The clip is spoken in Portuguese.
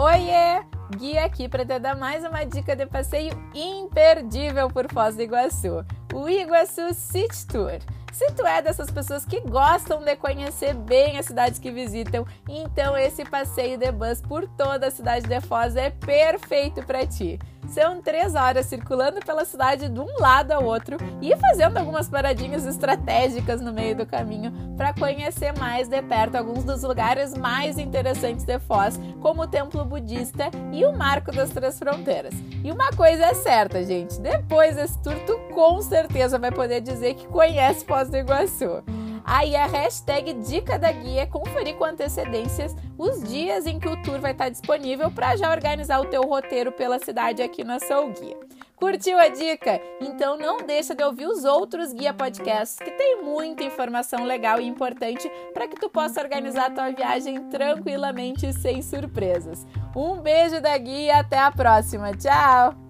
Oiê! Guia aqui para te dar mais uma dica de passeio imperdível por Foz do Iguaçu, o Iguaçu City Tour. Se tu é dessas pessoas que gostam de conhecer bem as cidades que visitam, então esse passeio de bus por toda a cidade de Foz é perfeito para ti. São três horas circulando pela cidade de um lado ao outro e fazendo algumas paradinhas estratégicas no meio do caminho para conhecer mais de perto alguns dos lugares mais interessantes de Foz, como o Templo Budista e o Marco das Três Fronteiras. E uma coisa é certa, gente: depois desse tour, tu com certeza vai poder dizer que conhece Foz do Iguaçu. Aí a hashtag Dica da Guia é conferir com antecedências os dias em que o tour vai estar disponível para já organizar o teu roteiro pela cidade aqui na Soul Guia. Curtiu a dica? Então não deixa de ouvir os outros guia podcasts que tem muita informação legal e importante para que tu possa organizar a tua viagem tranquilamente e sem surpresas. Um beijo da guia e até a próxima. Tchau!